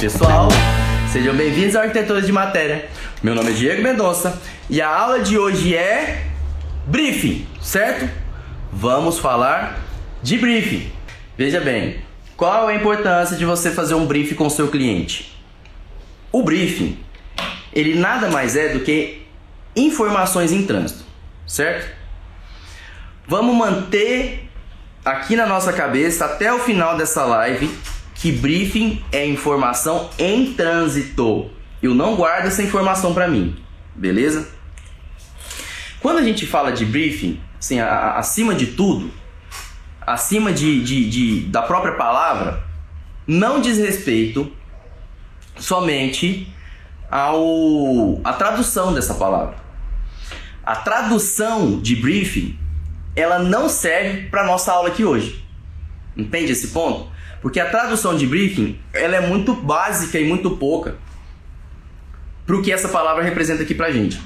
pessoal, sejam bem-vindos ao Arquitetura de Matéria. Meu nome é Diego Mendonça e a aula de hoje é briefing, certo? Vamos falar de briefing. Veja bem, qual a importância de você fazer um briefing com seu cliente? O briefing, ele nada mais é do que informações em trânsito, certo? Vamos manter aqui na nossa cabeça até o final dessa live que briefing é informação em trânsito. Eu não guardo essa informação para mim, beleza? Quando a gente fala de briefing, assim, a, a, acima de tudo, acima de, de, de, da própria palavra, não diz respeito somente ao a tradução dessa palavra. A tradução de briefing, ela não serve para nossa aula aqui hoje. Entende esse ponto? Porque a tradução de briefing, ela é muito básica e muito pouca para o que essa palavra representa aqui para gente.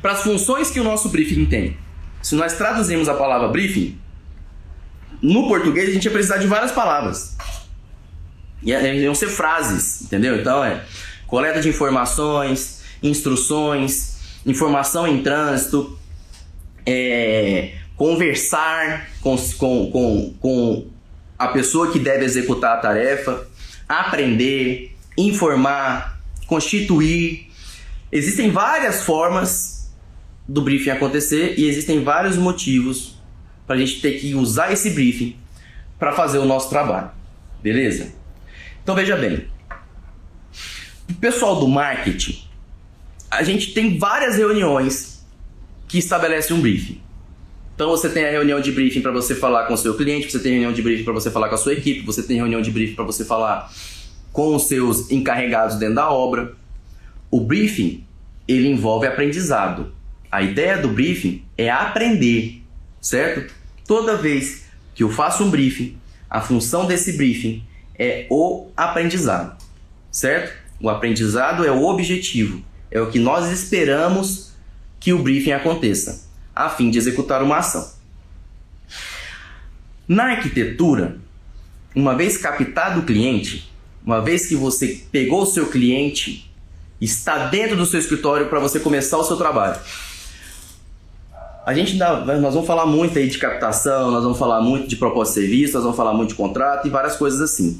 Para as funções que o nosso briefing tem. Se nós traduzirmos a palavra briefing, no português a gente ia precisar de várias palavras. Iam ser frases, entendeu? Então é coleta de informações, instruções, informação em trânsito, é, conversar com, com, com, com a pessoa que deve executar a tarefa, aprender, informar, constituir. Existem várias formas do briefing acontecer e existem vários motivos para a gente ter que usar esse briefing para fazer o nosso trabalho. Beleza? Então veja bem. O pessoal do marketing, a gente tem várias reuniões que estabelecem um briefing. Então você tem a reunião de briefing para você falar com o seu cliente, você tem reunião de briefing para você falar com a sua equipe, você tem reunião de briefing para você falar com os seus encarregados dentro da obra. O briefing, ele envolve aprendizado. A ideia do briefing é aprender, certo? Toda vez que eu faço um briefing, a função desse briefing é o aprendizado, certo? O aprendizado é o objetivo, é o que nós esperamos que o briefing aconteça a fim de executar uma ação. Na arquitetura, uma vez captado o cliente, uma vez que você pegou o seu cliente, está dentro do seu escritório para você começar o seu trabalho. A gente dá, nós vamos falar muito aí de captação, nós vamos falar muito de proposta de serviço, nós vamos falar muito de contrato e várias coisas assim.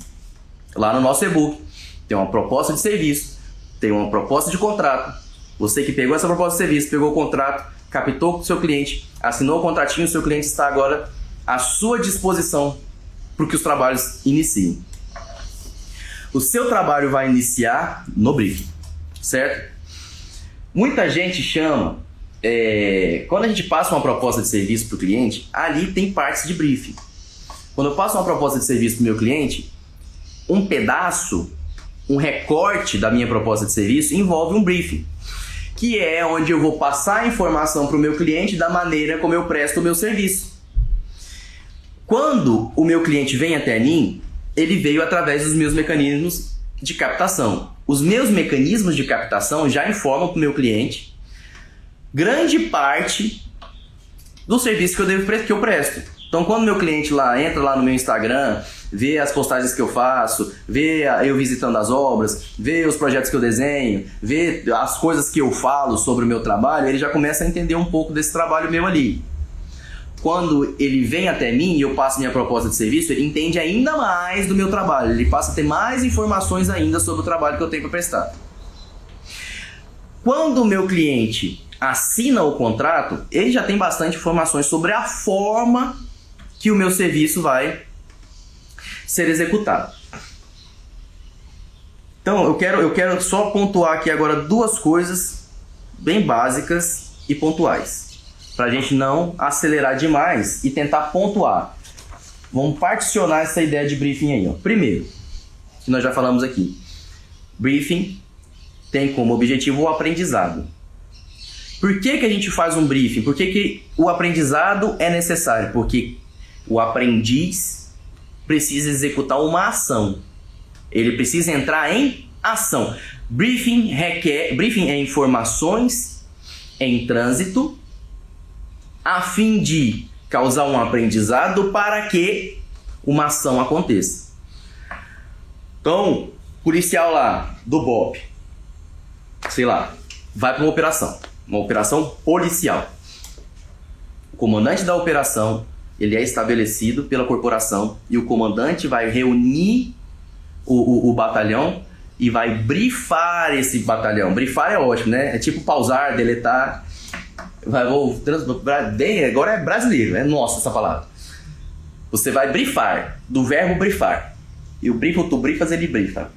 Lá no nosso e-book tem uma proposta de serviço, tem uma proposta de contrato. Você que pegou essa proposta de serviço, pegou o contrato, captou o seu cliente, assinou o contratinho, o seu cliente está agora à sua disposição para que os trabalhos iniciem. O seu trabalho vai iniciar no briefing, certo? Muita gente chama, é, quando a gente passa uma proposta de serviço para o cliente, ali tem partes de briefing. Quando eu passo uma proposta de serviço para o meu cliente, um pedaço, um recorte da minha proposta de serviço envolve um briefing que é onde eu vou passar a informação para o meu cliente da maneira como eu presto o meu serviço. Quando o meu cliente vem até mim, ele veio através dos meus mecanismos de captação. Os meus mecanismos de captação já informam para o meu cliente grande parte do serviço que eu devo que eu presto. Então, quando meu cliente lá entra lá no meu Instagram, vê as postagens que eu faço, vê eu visitando as obras, vê os projetos que eu desenho, vê as coisas que eu falo sobre o meu trabalho, ele já começa a entender um pouco desse trabalho meu ali. Quando ele vem até mim e eu passo minha proposta de serviço, ele entende ainda mais do meu trabalho, ele passa a ter mais informações ainda sobre o trabalho que eu tenho para prestar. Quando o meu cliente assina o contrato, ele já tem bastante informações sobre a forma que o meu serviço vai ser executado. Então, eu quero, eu quero só pontuar aqui agora duas coisas bem básicas e pontuais, para a gente não acelerar demais e tentar pontuar. Vamos particionar essa ideia de briefing aí. Ó. Primeiro, que nós já falamos aqui, briefing tem como objetivo o aprendizado. Por que, que a gente faz um briefing? Por que, que o aprendizado é necessário? Porque o aprendiz precisa executar uma ação. Ele precisa entrar em ação. Briefing requer, briefing é informações em trânsito a fim de causar um aprendizado para que uma ação aconteça. Então, policial lá do BOP, sei lá, vai para uma operação, uma operação policial. O comandante da operação ele é estabelecido pela corporação e o comandante vai reunir o, o, o batalhão e vai brifar esse batalhão. Brifar é ótimo, né? É tipo pausar, deletar. Vai, vou, trans, agora é brasileiro, é nossa essa palavra. Você vai brifar, do verbo brifar. E o brifo, tu brifas, ele brifa.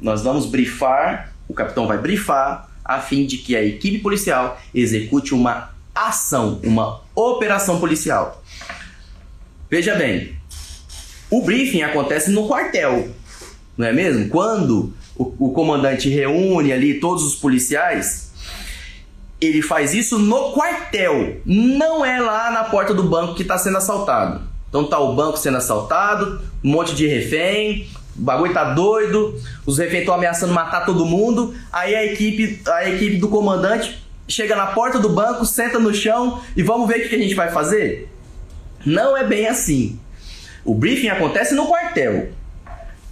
Nós vamos brifar, o capitão vai brifar, a fim de que a equipe policial execute uma ação, uma operação policial. Veja bem, o briefing acontece no quartel, não é mesmo? Quando o, o comandante reúne ali todos os policiais, ele faz isso no quartel, não é lá na porta do banco que está sendo assaltado. Então tá o banco sendo assaltado, um monte de refém, o bagulho tá doido, os reféns estão ameaçando matar todo mundo. Aí a equipe, a equipe do comandante chega na porta do banco, senta no chão e vamos ver o que a gente vai fazer? Não é bem assim. O briefing acontece no quartel.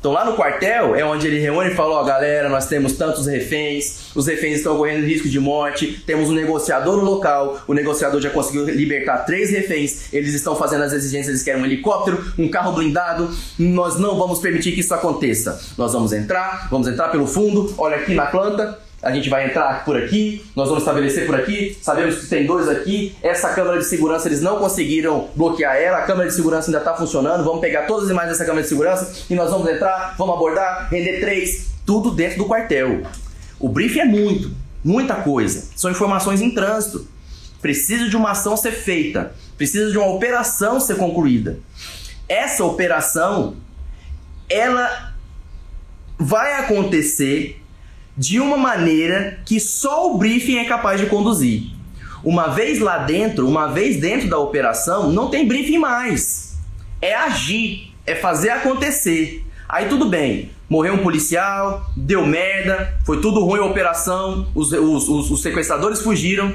Então lá no quartel é onde ele reúne e fala, ó, oh, galera, nós temos tantos reféns, os reféns estão correndo risco de morte, temos um negociador no local, o negociador já conseguiu libertar três reféns, eles estão fazendo as exigências, eles querem um helicóptero, um carro blindado, nós não vamos permitir que isso aconteça. Nós vamos entrar, vamos entrar pelo fundo, olha aqui na planta, a gente vai entrar por aqui, nós vamos estabelecer por aqui, sabemos que tem dois aqui, essa câmera de segurança eles não conseguiram bloquear ela, a câmera de segurança ainda está funcionando, vamos pegar todas as imagens dessa câmera de segurança e nós vamos entrar, vamos abordar, render três, tudo dentro do quartel. O briefing é muito, muita coisa, são informações em trânsito, precisa de uma ação ser feita, precisa de uma operação ser concluída. Essa operação, ela vai acontecer de uma maneira que só o briefing é capaz de conduzir. Uma vez lá dentro, uma vez dentro da operação, não tem briefing mais. É agir, é fazer acontecer. Aí tudo bem, morreu um policial, deu merda, foi tudo ruim a operação, os, os, os, os sequestradores fugiram.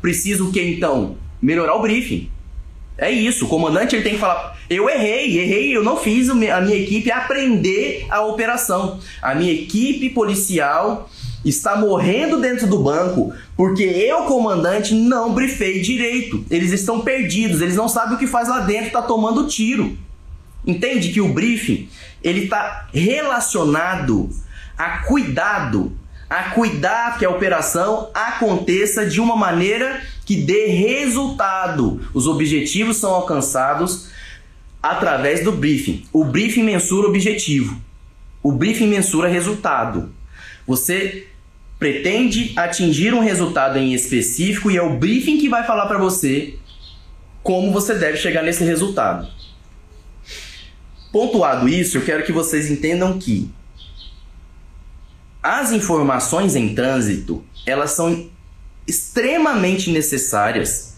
Preciso o que então? Melhorar o briefing. É isso, o comandante ele tem que falar: eu errei, errei, eu não fiz a minha equipe aprender a operação. A minha equipe policial está morrendo dentro do banco porque eu, comandante, não brifei direito. Eles estão perdidos, eles não sabem o que faz lá dentro, está tomando tiro. Entende que o briefing ele está relacionado a cuidado, a cuidar que a operação aconteça de uma maneira que dê resultado. Os objetivos são alcançados através do briefing. O briefing mensura objetivo. O briefing mensura resultado. Você pretende atingir um resultado em específico e é o briefing que vai falar para você como você deve chegar nesse resultado. Pontuado isso, eu quero que vocês entendam que as informações em trânsito, elas são extremamente necessárias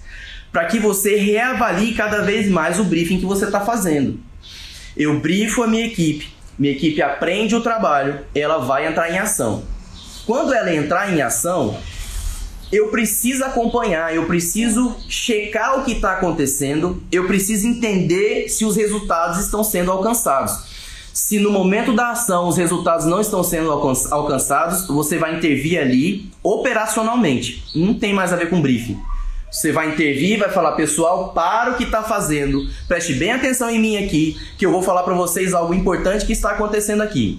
para que você reavalie cada vez mais o briefing que você está fazendo. Eu brifo a minha equipe, minha equipe aprende o trabalho, ela vai entrar em ação. Quando ela entrar em ação, eu preciso acompanhar, eu preciso checar o que está acontecendo, eu preciso entender se os resultados estão sendo alcançados. Se no momento da ação os resultados não estão sendo alcançados, você vai intervir ali operacionalmente. Não tem mais a ver com briefing. Você vai intervir, vai falar, pessoal, para o que está fazendo, preste bem atenção em mim aqui, que eu vou falar para vocês algo importante que está acontecendo aqui.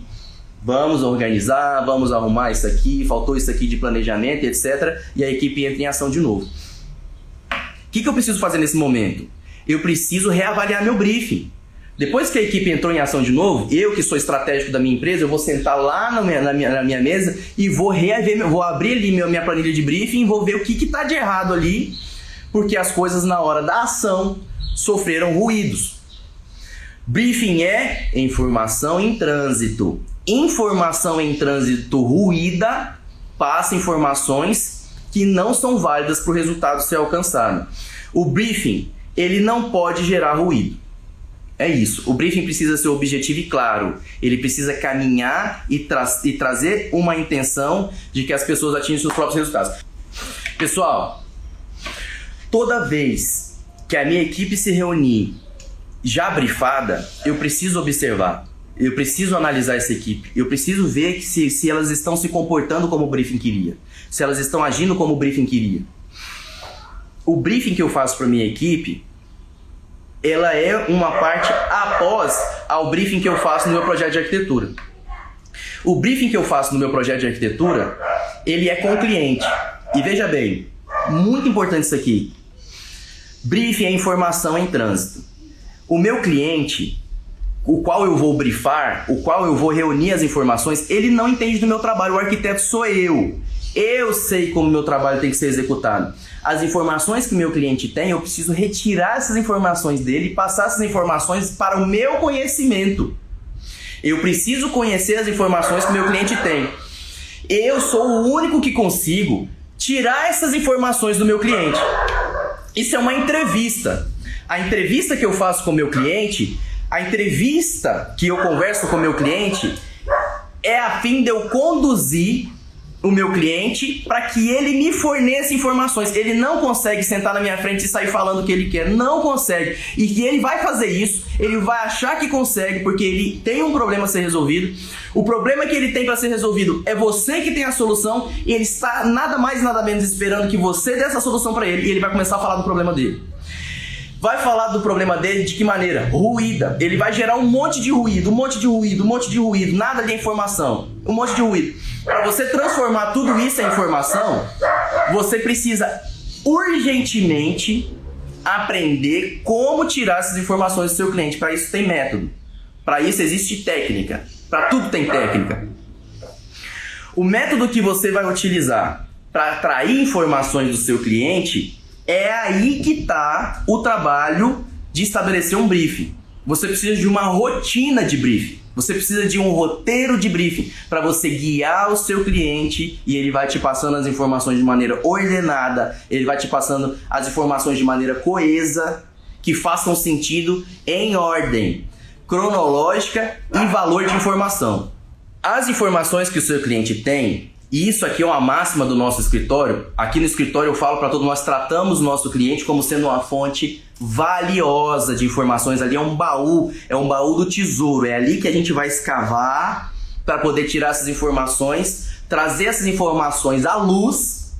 Vamos organizar, vamos arrumar isso aqui, faltou isso aqui de planejamento, etc. E a equipe entra em ação de novo. O que, que eu preciso fazer nesse momento? Eu preciso reavaliar meu briefing. Depois que a equipe entrou em ação de novo, eu que sou estratégico da minha empresa, eu vou sentar lá na minha, na minha, na minha mesa e vou rever, vou abrir ali minha, minha planilha de briefing, vou ver o que está de errado ali, porque as coisas na hora da ação sofreram ruídos. Briefing é informação em trânsito. Informação em trânsito ruída passa informações que não são válidas para o resultado ser alcançado. O briefing ele não pode gerar ruído. É isso. O briefing precisa ser objetivo e claro. Ele precisa caminhar e, tra e trazer uma intenção de que as pessoas atinjam seus próprios resultados. Pessoal, toda vez que a minha equipe se reunir já brifada, eu preciso observar Eu preciso analisar essa equipe. Eu preciso ver se, se elas estão se comportando como o briefing queria. Se elas estão agindo como o briefing queria. O briefing que eu faço para minha equipe, ela é uma parte após ao briefing que eu faço no meu projeto de arquitetura. O briefing que eu faço no meu projeto de arquitetura, ele é com o cliente. E veja bem, muito importante isso aqui. Briefing é informação em trânsito. O meu cliente, o qual eu vou brifar, o qual eu vou reunir as informações, ele não entende do meu trabalho. O arquiteto sou eu. Eu sei como meu trabalho tem que ser executado. As informações que meu cliente tem, eu preciso retirar essas informações dele e passar essas informações para o meu conhecimento. Eu preciso conhecer as informações que meu cliente tem. Eu sou o único que consigo tirar essas informações do meu cliente. Isso é uma entrevista. A entrevista que eu faço com o meu cliente a entrevista que eu converso com o meu cliente é a fim de eu conduzir o meu cliente para que ele me forneça informações. Ele não consegue sentar na minha frente e sair falando o que ele quer. Não consegue. E que ele vai fazer isso, ele vai achar que consegue porque ele tem um problema a ser resolvido. O problema que ele tem para ser resolvido é você que tem a solução e ele está nada mais nada menos esperando que você dê essa solução para ele e ele vai começar a falar do problema dele vai falar do problema dele de que maneira? Ruída. Ele vai gerar um monte de ruído, um monte de ruído, um monte de ruído, nada de informação, um monte de ruído. Para você transformar tudo isso em informação, você precisa urgentemente aprender como tirar essas informações do seu cliente. Para isso tem método. Para isso existe técnica. Para tudo tem técnica. O método que você vai utilizar para atrair informações do seu cliente é aí que está o trabalho de estabelecer um briefing. Você precisa de uma rotina de briefing. Você precisa de um roteiro de briefing para você guiar o seu cliente e ele vai te passando as informações de maneira ordenada, ele vai te passando as informações de maneira coesa, que façam sentido em ordem cronológica e valor de informação. As informações que o seu cliente tem e isso aqui é uma máxima do nosso escritório. Aqui no escritório eu falo para todos nós tratamos o nosso cliente como sendo uma fonte valiosa de informações. Ali é um baú, é um baú do tesouro. É ali que a gente vai escavar para poder tirar essas informações, trazer essas informações à luz,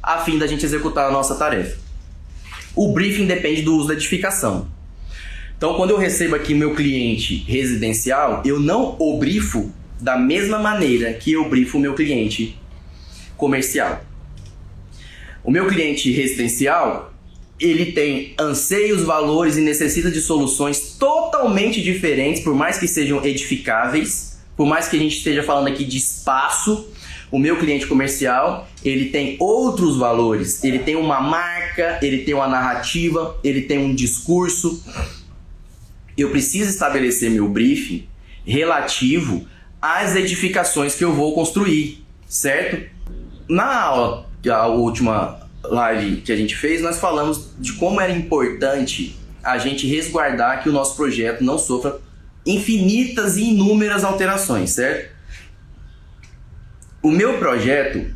a fim da gente executar a nossa tarefa. O briefing depende do uso da edificação. Então, quando eu recebo aqui meu cliente residencial, eu não o brifo da mesma maneira que eu brifo o meu cliente comercial. O meu cliente residencial, ele tem anseios, valores e necessita de soluções totalmente diferentes, por mais que sejam edificáveis, por mais que a gente esteja falando aqui de espaço, o meu cliente comercial, ele tem outros valores, ele tem uma marca, ele tem uma narrativa, ele tem um discurso. Eu preciso estabelecer meu briefing relativo as edificações que eu vou construir, certo? Na aula, a última live que a gente fez, nós falamos de como era importante a gente resguardar que o nosso projeto não sofra infinitas e inúmeras alterações, certo? O meu projeto,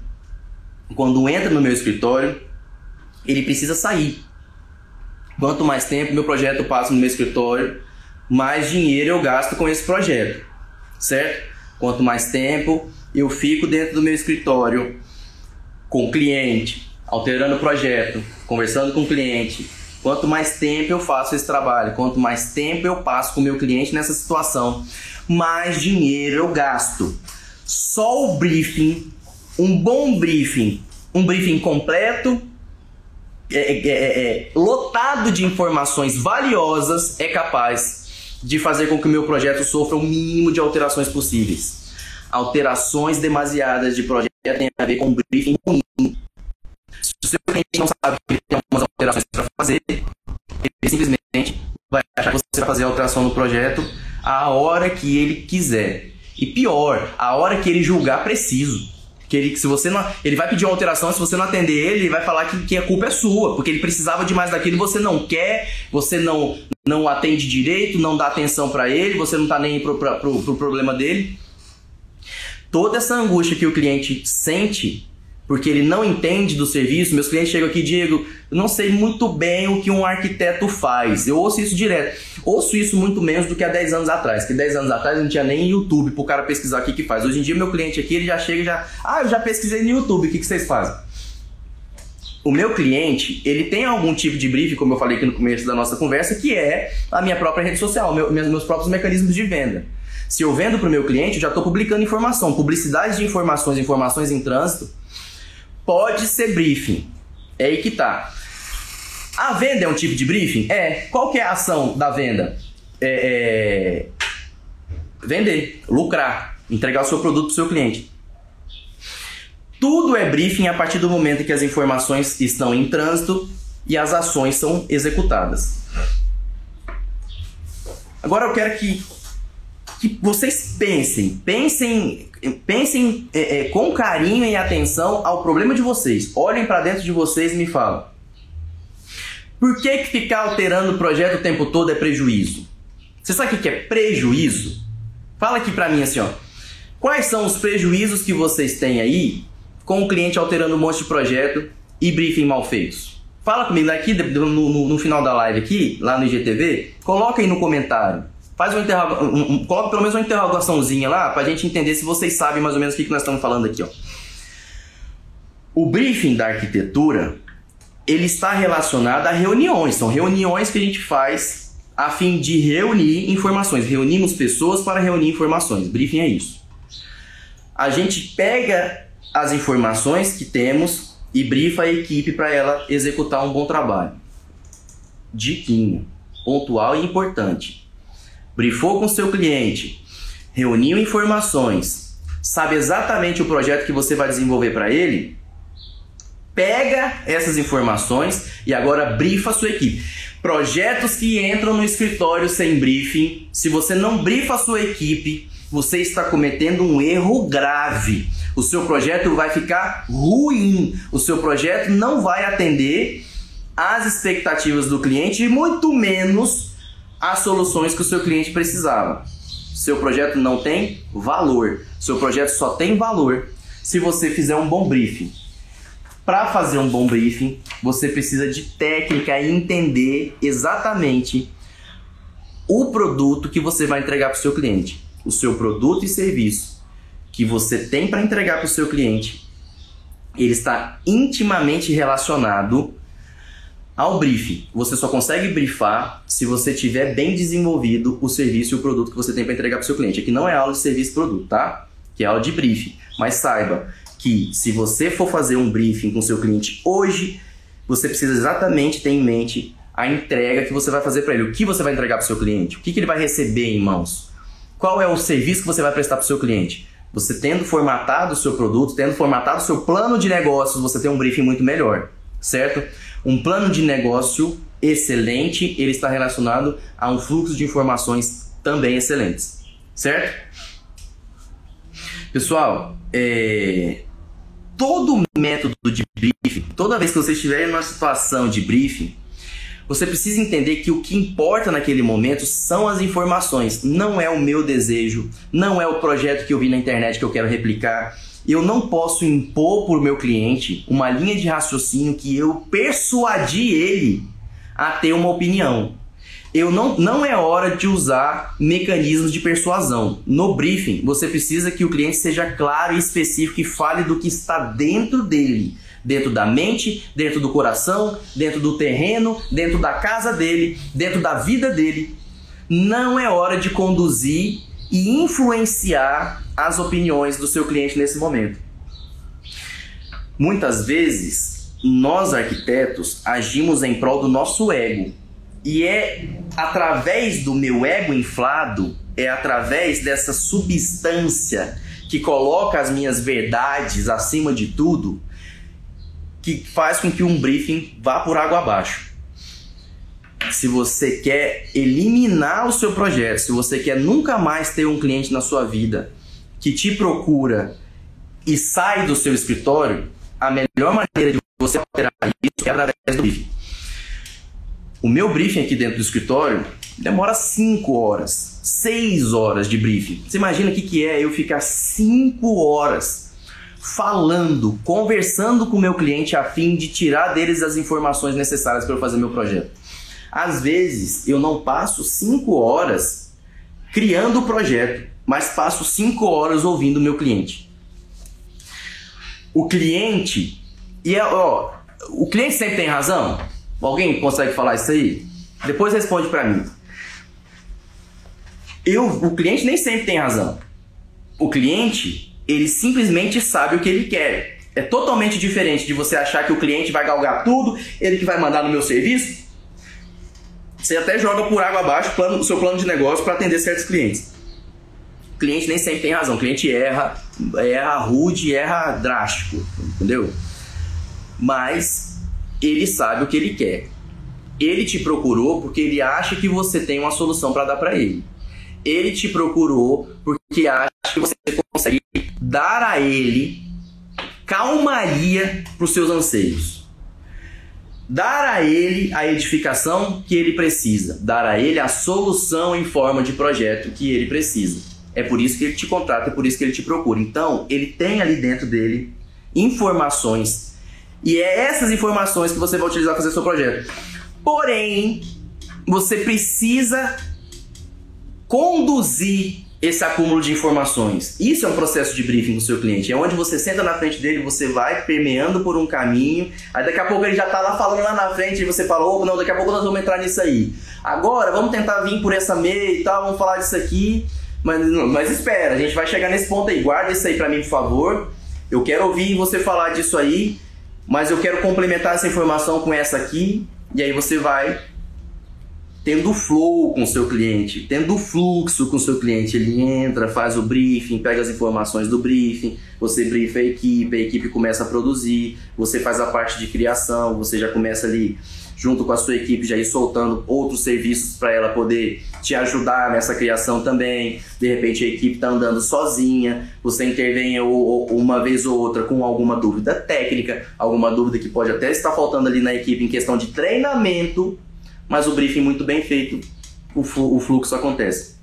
quando entra no meu escritório, ele precisa sair. Quanto mais tempo meu projeto passa no meu escritório, mais dinheiro eu gasto com esse projeto, certo? Quanto mais tempo eu fico dentro do meu escritório com o cliente, alterando o projeto, conversando com o cliente, quanto mais tempo eu faço esse trabalho, quanto mais tempo eu passo com o meu cliente nessa situação, mais dinheiro eu gasto. Só o briefing, um bom briefing, um briefing completo, é, é, é, é lotado de informações valiosas, é capaz de fazer com que o meu projeto sofra o mínimo de alterações possíveis. Alterações demasiadas de projeto têm a ver com briefing ruim. Se o seu cliente não sabe que tem algumas alterações para fazer, ele simplesmente vai achar que você vai fazer a alteração no projeto a hora que ele quiser. E pior, a hora que ele julgar preciso. Que ele, se você não, ele vai pedir uma alteração, se você não atender ele, ele vai falar que, que a culpa é sua, porque ele precisava de mais daquilo você não quer, você não, não atende direito, não dá atenção para ele, você não tá nem pro, pro, pro, pro problema dele. Toda essa angústia que o cliente sente porque ele não entende do serviço. Meus clientes chegam aqui, Diego, eu não sei muito bem o que um arquiteto faz. Eu ouço isso direto. Ouço isso muito menos do que há 10 anos atrás, que 10 anos atrás não tinha nem YouTube pro cara pesquisar o que que faz. Hoje em dia meu cliente aqui, ele já chega e já, ah, eu já pesquisei no YouTube, o que que vocês fazem? O meu cliente, ele tem algum tipo de briefing, como eu falei aqui no começo da nossa conversa, que é a minha própria rede social, meu, meus próprios mecanismos de venda. Se eu vendo para o meu cliente, eu já estou publicando informação, publicidade de informações, informações em trânsito, pode ser briefing. É aí que tá. A venda é um tipo de briefing? É. Qual que é a ação da venda? É, é... Vender, lucrar, entregar o seu produto para o seu cliente. Tudo é briefing a partir do momento em que as informações estão em trânsito e as ações são executadas. Agora eu quero que que vocês pensem, pensem, pensem é, é, com carinho e atenção ao problema de vocês. Olhem para dentro de vocês e me falam. Por que, que ficar alterando o projeto o tempo todo é prejuízo? Você sabe o que é prejuízo? Fala aqui para mim assim, ó. Quais são os prejuízos que vocês têm aí com o cliente alterando um monte de projeto e briefing mal feitos? Fala comigo aqui no, no, no final da live aqui, lá no IGTV, coloca aí no comentário. Faz um um, um, coloca pelo menos uma interrogaçãozinha lá pra gente entender se vocês sabem mais ou menos o que, que nós estamos falando aqui, ó. O briefing da arquitetura, ele está relacionado a reuniões. São reuniões que a gente faz a fim de reunir informações. Reunimos pessoas para reunir informações. Briefing é isso. A gente pega as informações que temos e brifa a equipe para ela executar um bom trabalho. Diquinho, pontual e importante brifou com seu cliente, reuniu informações, sabe exatamente o projeto que você vai desenvolver para ele, pega essas informações e agora brifa a sua equipe. Projetos que entram no escritório sem briefing, se você não brifa a sua equipe, você está cometendo um erro grave. O seu projeto vai ficar ruim. O seu projeto não vai atender às expectativas do cliente e muito menos as soluções que o seu cliente precisava. Seu projeto não tem valor. Seu projeto só tem valor se você fizer um bom briefing. Para fazer um bom briefing, você precisa de técnica e entender exatamente o produto que você vai entregar para o seu cliente. O seu produto e serviço que você tem para entregar para o seu cliente, ele está intimamente relacionado ao briefing, você só consegue briefar se você tiver bem desenvolvido o serviço e o produto que você tem para entregar para o seu cliente. Aqui não é aula de serviço e produto, tá? Que é aula de briefing. Mas saiba que se você for fazer um briefing com seu cliente hoje, você precisa exatamente ter em mente a entrega que você vai fazer para ele. O que você vai entregar para o seu cliente? O que, que ele vai receber em mãos? Qual é o serviço que você vai prestar para o seu cliente? Você tendo formatado o seu produto, tendo formatado o seu plano de negócios, você tem um briefing muito melhor, certo? Um plano de negócio excelente, ele está relacionado a um fluxo de informações também excelentes, certo? Pessoal, é... todo método de briefing, toda vez que você estiver em uma situação de briefing, você precisa entender que o que importa naquele momento são as informações, não é o meu desejo, não é o projeto que eu vi na internet que eu quero replicar, eu não posso impor para o meu cliente uma linha de raciocínio que eu persuadi ele a ter uma opinião. Eu não, não é hora de usar mecanismos de persuasão. No briefing, você precisa que o cliente seja claro e específico e fale do que está dentro dele. Dentro da mente, dentro do coração, dentro do terreno, dentro da casa dele, dentro da vida dele. Não é hora de conduzir e influenciar as opiniões do seu cliente nesse momento. Muitas vezes, nós arquitetos agimos em prol do nosso ego. E é através do meu ego inflado, é através dessa substância que coloca as minhas verdades acima de tudo, que faz com que um briefing vá por água abaixo se você quer eliminar o seu projeto, se você quer nunca mais ter um cliente na sua vida que te procura e sai do seu escritório, a melhor maneira de você alterar isso é através do briefing. O meu briefing aqui dentro do escritório demora 5 horas, 6 horas de briefing. Você imagina o que, é eu ficar 5 horas falando, conversando com o meu cliente a fim de tirar deles as informações necessárias para eu fazer meu projeto. Às vezes eu não passo cinco horas criando o projeto, mas passo cinco horas ouvindo o meu cliente. O cliente e é, ó, o cliente sempre tem razão. Alguém consegue falar isso aí? Depois responde para mim. Eu, o cliente nem sempre tem razão. O cliente, ele simplesmente sabe o que ele quer. É totalmente diferente de você achar que o cliente vai galgar tudo, ele que vai mandar no meu serviço. Você até joga por água abaixo o seu plano de negócio para atender certos clientes. O cliente nem sempre tem razão. O cliente erra, erra rude, erra drástico, entendeu? Mas ele sabe o que ele quer. Ele te procurou porque ele acha que você tem uma solução para dar para ele. Ele te procurou porque acha que você consegue dar a ele calmaria para os seus anseios. Dar a ele a edificação que ele precisa, dar a ele a solução em forma de projeto que ele precisa. É por isso que ele te contrata, é por isso que ele te procura. Então, ele tem ali dentro dele informações e é essas informações que você vai utilizar para fazer seu projeto. Porém, você precisa conduzir esse acúmulo de informações. Isso é um processo de briefing com o seu cliente. É onde você senta na frente dele, você vai permeando por um caminho, aí daqui a pouco ele já está lá falando lá na frente e você fala, oh, não, daqui a pouco nós vamos entrar nisso aí. Agora, vamos tentar vir por essa meia e tal, vamos falar disso aqui. Mas, mas espera, a gente vai chegar nesse ponto aí. Guarda isso aí para mim, por favor. Eu quero ouvir você falar disso aí, mas eu quero complementar essa informação com essa aqui. E aí você vai tendo flow com seu cliente, tendo fluxo com seu cliente. Ele entra, faz o briefing, pega as informações do briefing, você briefa a equipe, a equipe começa a produzir, você faz a parte de criação, você já começa ali junto com a sua equipe já ir soltando outros serviços para ela poder te ajudar nessa criação também. De repente a equipe está andando sozinha, você intervém uma vez ou outra com alguma dúvida técnica, alguma dúvida que pode até estar faltando ali na equipe em questão de treinamento mas o briefing muito bem feito, o, fluxo acontece.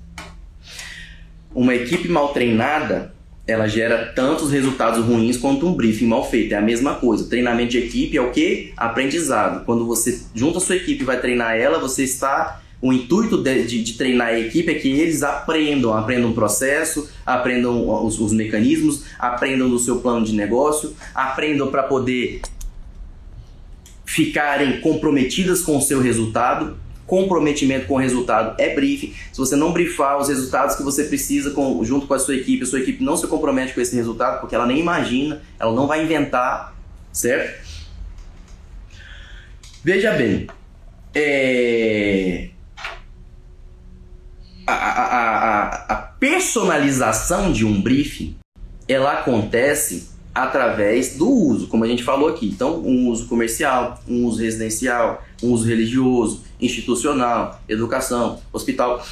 Uma equipe mal treinada, ela gera tantos resultados ruins quanto um briefing mal feito. É a mesma coisa. Treinamento de equipe é o que? Aprendizado. Quando você junta a sua equipe e vai treinar ela, você está o intuito de, de, de, treinar a equipe é que eles aprendam, aprendam o processo, aprendam os, os mecanismos, aprendam do seu plano de negócio, aprendam para poder ficarem comprometidas com o seu resultado. Comprometimento com o resultado é briefing. Se você não briefar os resultados que você precisa com, junto com a sua equipe, a sua equipe não se compromete com esse resultado porque ela nem imagina, ela não vai inventar, certo? Veja bem, é... a, a, a, a personalização de um briefing ela acontece através do uso, como a gente falou aqui. Então, um uso comercial, um uso residencial, um uso religioso, institucional, educação, hospital.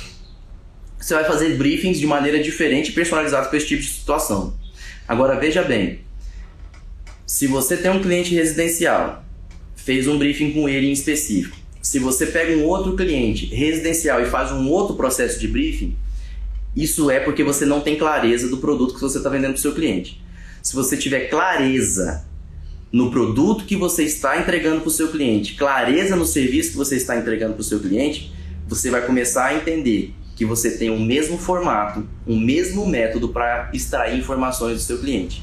Você vai fazer briefings de maneira diferente personalizados para esse tipo de situação. Agora, veja bem: se você tem um cliente residencial, fez um briefing com ele em específico. Se você pega um outro cliente residencial e faz um outro processo de briefing, isso é porque você não tem clareza do produto que você está vendendo para o seu cliente se você tiver clareza no produto que você está entregando para o seu cliente, clareza no serviço que você está entregando para o seu cliente, você vai começar a entender que você tem o mesmo formato, o mesmo método para extrair informações do seu cliente.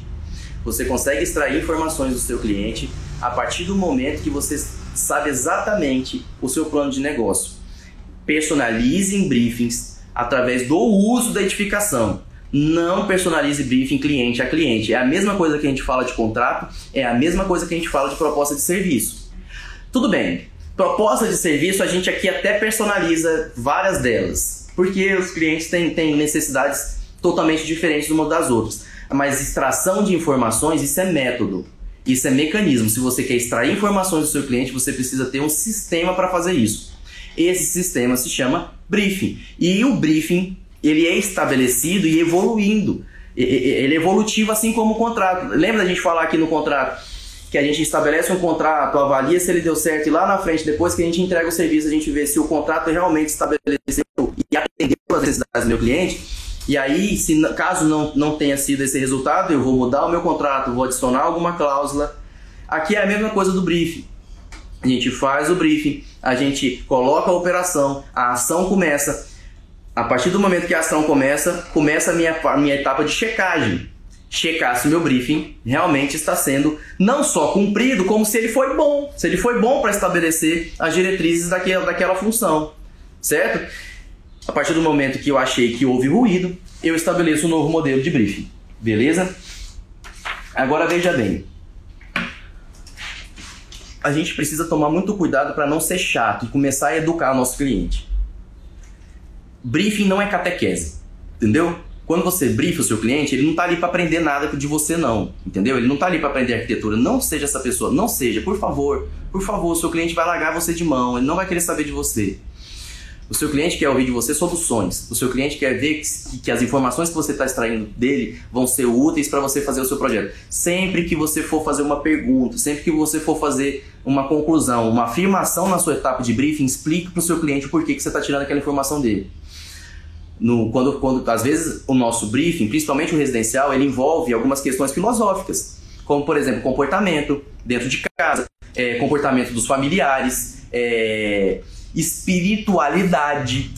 Você consegue extrair informações do seu cliente a partir do momento que você sabe exatamente o seu plano de negócio. Personalize em briefings através do uso da edificação. Não personalize briefing cliente a cliente. É a mesma coisa que a gente fala de contrato, é a mesma coisa que a gente fala de proposta de serviço. Tudo bem, proposta de serviço a gente aqui até personaliza várias delas, porque os clientes têm, têm necessidades totalmente diferentes uma das outras. Mas extração de informações, isso é método, isso é mecanismo. Se você quer extrair informações do seu cliente, você precisa ter um sistema para fazer isso. Esse sistema se chama briefing. E o briefing ele é estabelecido e evoluindo. Ele é evolutivo assim como o contrato. Lembra da gente falar aqui no contrato que a gente estabelece um contrato, avalia se ele deu certo e lá na frente, depois que a gente entrega o serviço, a gente vê se o contrato realmente estabeleceu e atendeu as necessidades do meu cliente. E aí, se caso não, não tenha sido esse resultado, eu vou mudar o meu contrato, vou adicionar alguma cláusula. Aqui é a mesma coisa do briefing. A gente faz o briefing, a gente coloca a operação, a ação começa. A partir do momento que a ação começa, começa a minha, a minha etapa de checagem. Checar se o meu briefing realmente está sendo não só cumprido, como se ele foi bom. Se ele foi bom para estabelecer as diretrizes daquela, daquela função. Certo? A partir do momento que eu achei que houve ruído, eu estabeleço um novo modelo de briefing. Beleza? Agora veja bem. A gente precisa tomar muito cuidado para não ser chato e começar a educar o nosso cliente. Briefing não é catequese, entendeu? Quando você briefa o seu cliente, ele não está ali para aprender nada de você não, entendeu? Ele não está ali para aprender arquitetura. Não seja essa pessoa, não seja, por favor. Por favor, o seu cliente vai largar você de mão, ele não vai querer saber de você. O seu cliente quer ouvir de você soluções. O seu cliente quer ver que, que as informações que você está extraindo dele vão ser úteis para você fazer o seu projeto. Sempre que você for fazer uma pergunta, sempre que você for fazer uma conclusão, uma afirmação na sua etapa de briefing, explique para o seu cliente por que, que você está tirando aquela informação dele. No, quando, quando, às vezes, o nosso briefing, principalmente o residencial, ele envolve algumas questões filosóficas, como, por exemplo, comportamento dentro de casa, é, comportamento dos familiares, é, espiritualidade.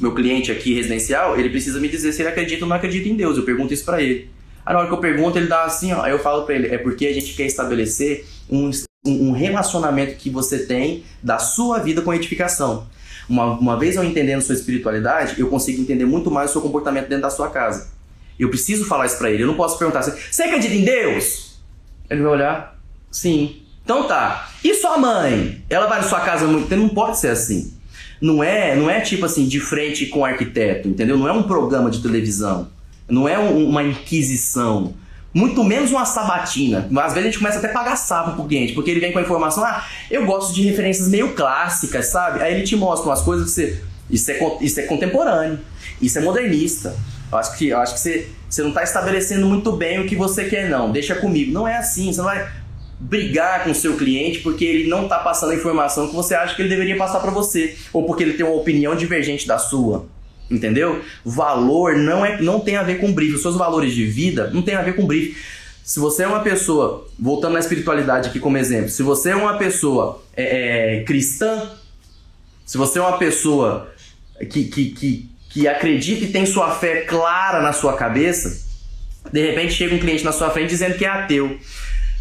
Meu cliente aqui residencial, ele precisa me dizer se ele acredita ou não acredita em Deus. Eu pergunto isso para ele. Aí na hora que eu pergunto, ele dá assim, ó, aí eu falo para ele, é porque a gente quer estabelecer um, um relacionamento que você tem da sua vida com a edificação. Uma, uma vez eu entendendo sua espiritualidade, eu consigo entender muito mais o seu comportamento dentro da sua casa. Eu preciso falar isso para ele. Eu não posso perguntar assim, você acredita em Deus? Ele vai olhar, sim. Então tá. E sua mãe? Ela vai na sua casa muito tempo? Não pode ser assim. Não é, não é tipo assim, de frente com o arquiteto, entendeu? Não é um programa de televisão. Não é um, uma inquisição. Muito menos uma sabatina. Às vezes a gente começa até a pagar sapo pro cliente, porque ele vem com a informação, ah, eu gosto de referências meio clássicas, sabe? Aí ele te mostra umas coisas que você. Isso é, isso é contemporâneo, isso é modernista. Eu acho que, eu acho que você, você não está estabelecendo muito bem o que você quer, não. Deixa comigo. Não é assim. Você não vai brigar com o seu cliente porque ele não está passando a informação que você acha que ele deveria passar para você, ou porque ele tem uma opinião divergente da sua. Entendeu? Valor não é não tem a ver com brief. Os seus valores de vida não tem a ver com brief. Se você é uma pessoa, voltando na espiritualidade aqui como exemplo, se você é uma pessoa é, é, cristã, se você é uma pessoa que, que, que, que acredita e tem sua fé clara na sua cabeça, de repente chega um cliente na sua frente dizendo que é ateu.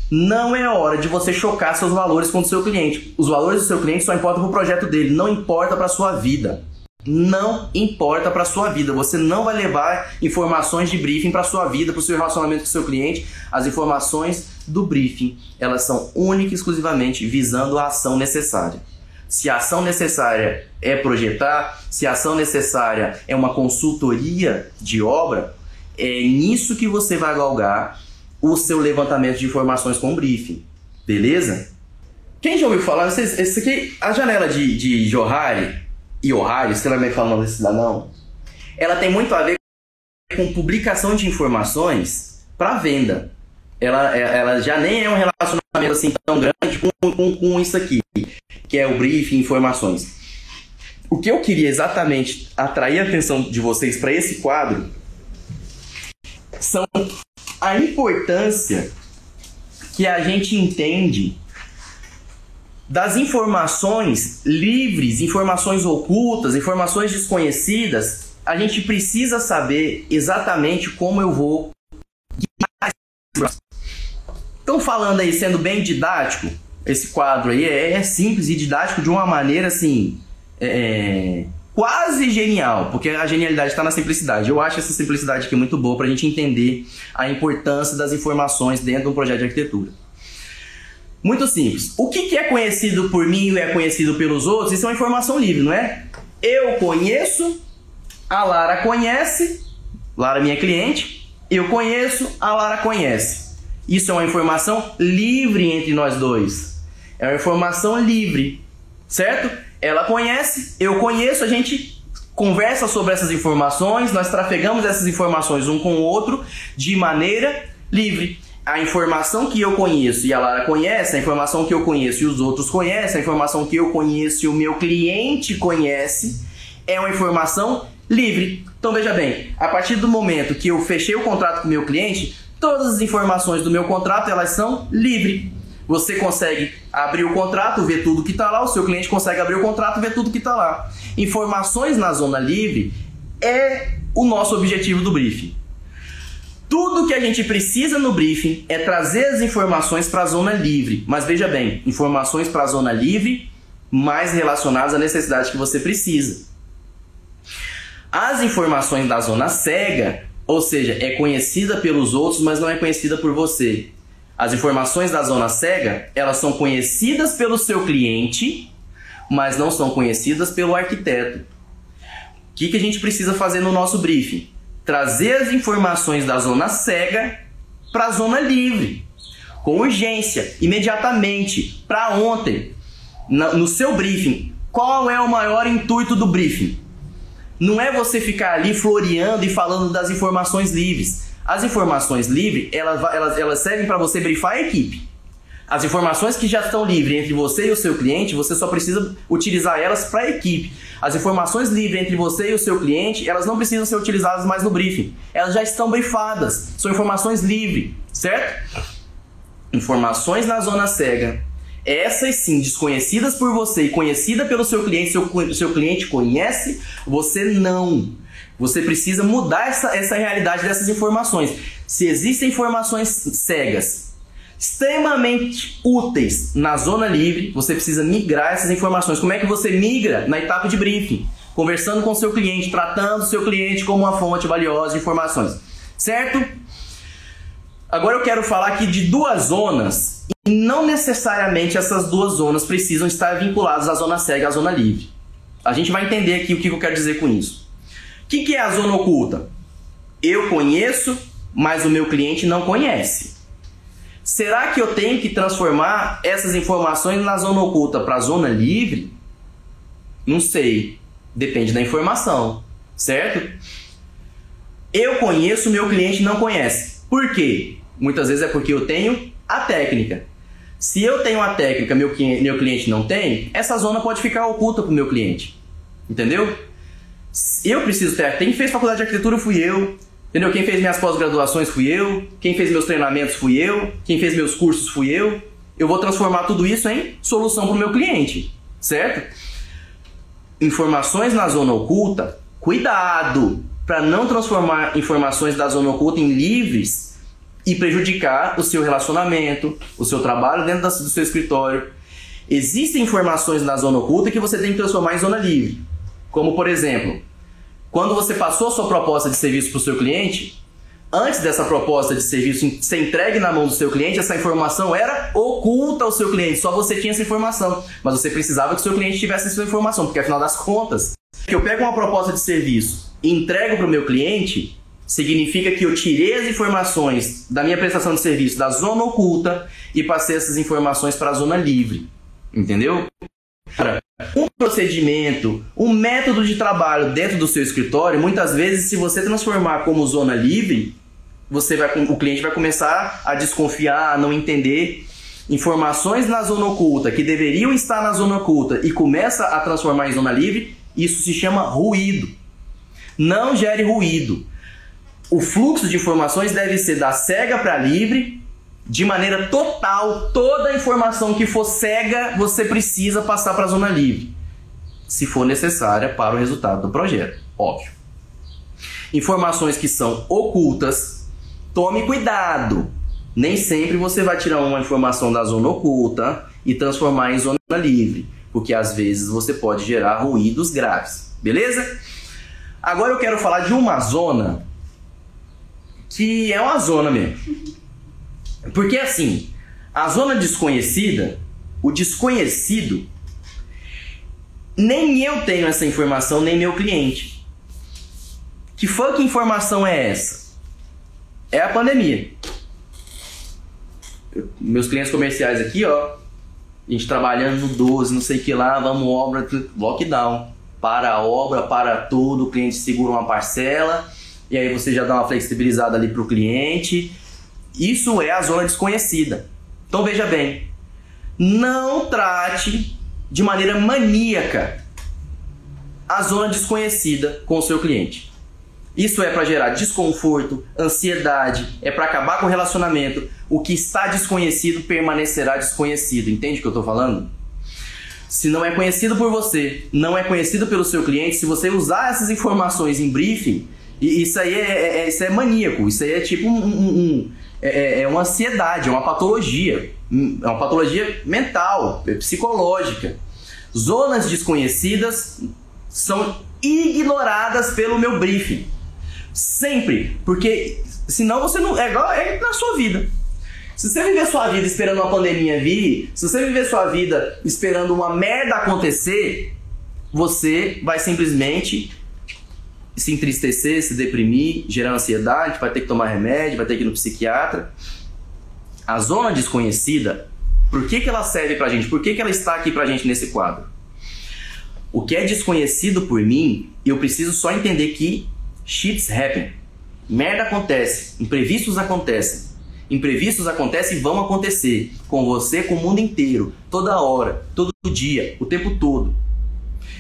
Não é hora de você chocar seus valores com o seu cliente. Os valores do seu cliente só importam para o projeto dele, não importa para sua vida. Não importa para sua vida. Você não vai levar informações de briefing para sua vida, para o seu relacionamento com o seu cliente. As informações do briefing, elas são única e exclusivamente visando a ação necessária. Se a ação necessária é projetar, se a ação necessária é uma consultoria de obra, é nisso que você vai galgar o seu levantamento de informações com o briefing. Beleza? Quem já ouviu falar, esse aqui, a janela de, de Johari, Johari, sei lá como é que fala o nome desse cidadão, ela tem muito a ver com publicação de informações para venda. Ela, ela já nem é um relacionamento assim tão grande com, com, com isso aqui, que é o briefing, informações. O que eu queria exatamente atrair a atenção de vocês para esse quadro são a importância que a gente entende das informações livres, informações ocultas, informações desconhecidas, a gente precisa saber exatamente como eu vou. Estão falando aí, sendo bem didático, esse quadro aí é, é simples e didático de uma maneira assim. É, quase genial, porque a genialidade está na simplicidade. Eu acho essa simplicidade aqui muito boa para a gente entender a importância das informações dentro de um projeto de arquitetura. Muito simples. O que, que é conhecido por mim e é conhecido pelos outros? Isso é uma informação livre, não é? Eu conheço, a Lara conhece, Lara é minha cliente, eu conheço, a Lara conhece. Isso é uma informação livre entre nós dois. É uma informação livre, certo? Ela conhece, eu conheço, a gente conversa sobre essas informações, nós trafegamos essas informações um com o outro de maneira livre. A informação que eu conheço e a Lara conhece, a informação que eu conheço e os outros conhecem, a informação que eu conheço e o meu cliente conhece, é uma informação livre. Então veja bem, a partir do momento que eu fechei o contrato com o meu cliente, todas as informações do meu contrato elas são livres. Você consegue abrir o contrato, ver tudo que está lá, o seu cliente consegue abrir o contrato, ver tudo que está lá. Informações na zona livre é o nosso objetivo do briefing. Tudo que a gente precisa no briefing é trazer as informações para a zona livre. Mas veja bem, informações para a zona livre mais relacionadas à necessidade que você precisa. As informações da zona cega, ou seja, é conhecida pelos outros, mas não é conhecida por você. As informações da zona cega, elas são conhecidas pelo seu cliente, mas não são conhecidas pelo arquiteto. O que, que a gente precisa fazer no nosso briefing? Trazer as informações da zona cega para a zona livre, com urgência, imediatamente, para ontem, no seu briefing. Qual é o maior intuito do briefing? Não é você ficar ali floreando e falando das informações livres. As informações livres, elas, elas, elas servem para você brifar a equipe. As informações que já estão livres entre você e o seu cliente, você só precisa utilizar elas para a equipe. As informações livres entre você e o seu cliente, elas não precisam ser utilizadas mais no briefing. Elas já estão brifadas. São informações livres, certo? Informações na zona cega essas sim, desconhecidas por você e conhecida pelo seu cliente, seu, seu cliente conhece, você não. Você precisa mudar essa, essa realidade dessas informações. Se existem informações cegas, extremamente úteis na zona livre, você precisa migrar essas informações. Como é que você migra? Na etapa de briefing, conversando com seu cliente, tratando seu cliente como uma fonte valiosa de informações. Certo? Agora eu quero falar aqui de duas zonas e não necessariamente essas duas zonas precisam estar vinculadas à zona cega e à zona livre. A gente vai entender aqui o que eu quero dizer com isso. O que é a zona oculta? Eu conheço, mas o meu cliente não conhece. Será que eu tenho que transformar essas informações na zona oculta para a zona livre? Não sei. Depende da informação, certo? Eu conheço, meu cliente não conhece. Por quê? Muitas vezes é porque eu tenho a técnica. Se eu tenho a técnica, meu, meu cliente não tem, essa zona pode ficar oculta para o meu cliente. Entendeu? Eu preciso ter. Quem fez faculdade de arquitetura fui eu. Entendeu? Quem fez minhas pós-graduações fui eu. Quem fez meus treinamentos fui eu. Quem fez meus cursos fui eu. Eu vou transformar tudo isso em solução para o meu cliente. Certo? Informações na zona oculta, cuidado para não transformar informações da zona oculta em livres e prejudicar o seu relacionamento, o seu trabalho dentro do seu escritório. Existem informações na zona oculta que você tem que transformar em zona livre. Como, por exemplo, quando você passou a sua proposta de serviço para o seu cliente, antes dessa proposta de serviço ser entregue na mão do seu cliente, essa informação era oculta ao seu cliente, só você tinha essa informação. Mas você precisava que o seu cliente tivesse essa informação, porque afinal das contas, que eu pego uma proposta de serviço e entrego para o meu cliente, significa que eu tirei as informações da minha prestação de serviço da zona oculta e passei essas informações para a zona livre. Entendeu? Um procedimento, um método de trabalho dentro do seu escritório, muitas vezes, se você transformar como zona livre, você vai, o cliente vai começar a desconfiar, a não entender informações na zona oculta que deveriam estar na zona oculta e começa a transformar em zona livre. Isso se chama ruído. Não gere ruído o fluxo de informações deve ser da cega para livre, de maneira total. Toda a informação que for cega, você precisa passar para a zona livre, se for necessária para o resultado do projeto, óbvio. Informações que são ocultas, tome cuidado. Nem sempre você vai tirar uma informação da zona oculta e transformar em zona livre, porque às vezes você pode gerar ruídos graves, beleza? Agora eu quero falar de uma zona que é uma zona mesmo. Porque assim, a zona desconhecida, o desconhecido, nem eu tenho essa informação, nem meu cliente. Que que informação é essa? É a pandemia. Meus clientes comerciais aqui, ó, a gente trabalhando no 12, não sei o que lá, vamos obra, lockdown. Para a obra, para tudo, o cliente segura uma parcela e aí você já dá uma flexibilizada ali para o cliente. Isso é a zona desconhecida. Então veja bem, não trate de maneira maníaca a zona desconhecida com o seu cliente. Isso é para gerar desconforto, ansiedade, é para acabar com o relacionamento. O que está desconhecido permanecerá desconhecido. Entende o que eu estou falando? Se não é conhecido por você, não é conhecido pelo seu cliente, se você usar essas informações em briefing, isso aí é, é, é isso é maníaco, isso aí é tipo um, um, um é, é, é uma ansiedade, é uma patologia, é uma patologia mental, psicológica. Zonas desconhecidas são ignoradas pelo meu briefing. Sempre. Porque senão você não. É igual é na sua vida. Se você viver sua vida esperando uma pandemia vir, se você viver sua vida esperando uma merda acontecer, você vai simplesmente se entristecer, se deprimir, gerar ansiedade, vai ter que tomar remédio, vai ter que ir no psiquiatra. A zona desconhecida, por que, que ela serve pra gente? Por que, que ela está aqui pra gente nesse quadro? O que é desconhecido por mim, eu preciso só entender que shits happen. Merda acontece, imprevistos acontecem. Imprevistos acontecem e vão acontecer com você, com o mundo inteiro, toda hora, todo dia, o tempo todo.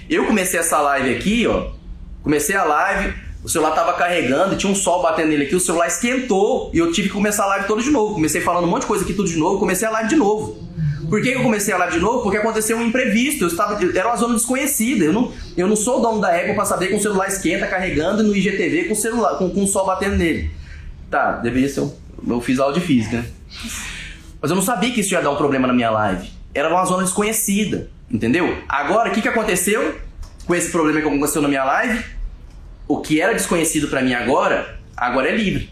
Eu comecei essa live aqui, ó. Comecei a live, o celular tava carregando, tinha um sol batendo nele aqui, o celular esquentou e eu tive que começar a live toda de novo. Comecei falando um monte de coisa aqui tudo de novo, comecei a live de novo. Por que eu comecei a live de novo? Porque aconteceu um imprevisto. Eu estava, era uma zona desconhecida. Eu não, eu não sou dono da Apple para saber que o celular esquenta carregando no IGTV com o celular, com, com o sol batendo nele. Tá, deveria ser. Um, eu fiz aula de física. Né? Mas eu não sabia que isso ia dar um problema na minha live. Era uma zona desconhecida, entendeu? Agora, o que, que aconteceu com esse problema que aconteceu na minha live? O que era desconhecido para mim agora, agora é livre.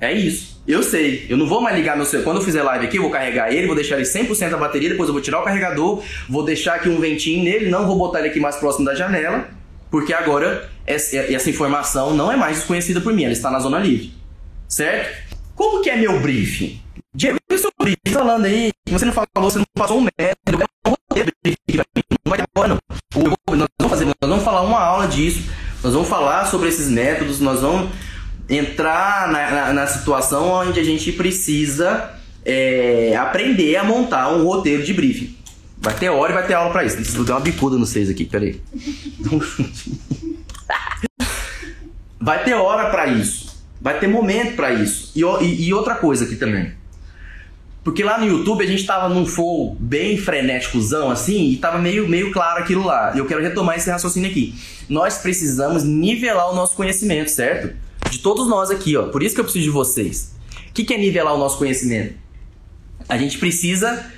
É isso. Eu sei, eu não vou mais ligar meu celular. Quando eu fizer live aqui, eu vou carregar ele, vou deixar ele 100% da bateria, depois eu vou tirar o carregador, vou deixar aqui um ventinho nele, não vou botar ele aqui mais próximo da janela, porque agora essa informação não é mais desconhecida por mim, ela está na zona livre. Certo? Como que é meu briefing? Diego, eu sou briefing falando aí, você não falou, você não passou um método, eu não ter briefing pra mim, não vai ter agora não. Nós vamos fazer, nós vamos falar uma aula disso, nós vamos falar sobre esses métodos, nós vamos entrar na, na, na situação onde a gente precisa é, aprender a montar um roteiro de briefing. Vai ter hora e vai ter aula para isso. Deixa eu dar uma bicuda no vocês aqui, peraí. vai ter hora para isso. Vai ter momento para isso. E, e, e, outra coisa aqui também. Porque lá no YouTube a gente tava num flow bem frenéticozão assim e tava meio, meio claro aquilo lá. E eu quero retomar esse raciocínio aqui. Nós precisamos nivelar o nosso conhecimento, certo? de todos nós aqui, ó. Por isso que eu preciso de vocês. O que, que é nivelar o nosso conhecimento? A gente precisa